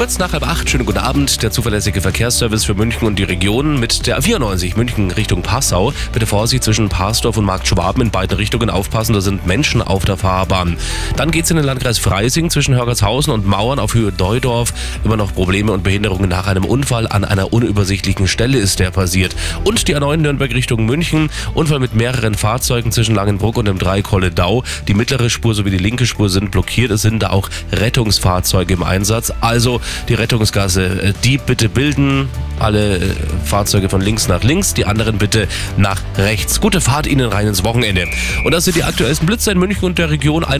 Kurz nach halb acht, schönen guten Abend. Der zuverlässige Verkehrsservice für München und die Region mit der A94 München Richtung Passau. Bitte Vorsicht zwischen Parsdorf und Markt Schwaben in beiden Richtungen aufpassen, da sind Menschen auf der Fahrbahn. Dann geht's in den Landkreis Freising zwischen Hörgershausen und Mauern auf Höhe Deudorf. Immer noch Probleme und Behinderungen nach einem Unfall an einer unübersichtlichen Stelle ist der passiert. Und die A9 Nürnberg Richtung München. Unfall mit mehreren Fahrzeugen zwischen Langenbruck und dem Dreikolle-Dau. Die mittlere Spur sowie die linke Spur sind blockiert. Es sind da auch Rettungsfahrzeuge im Einsatz. Also die Rettungsgasse, äh, die bitte bilden. Alle äh, Fahrzeuge von links nach links, die anderen bitte nach rechts. Gute Fahrt Ihnen rein ins Wochenende. Und das sind die aktuellsten Blitze in München und der Region.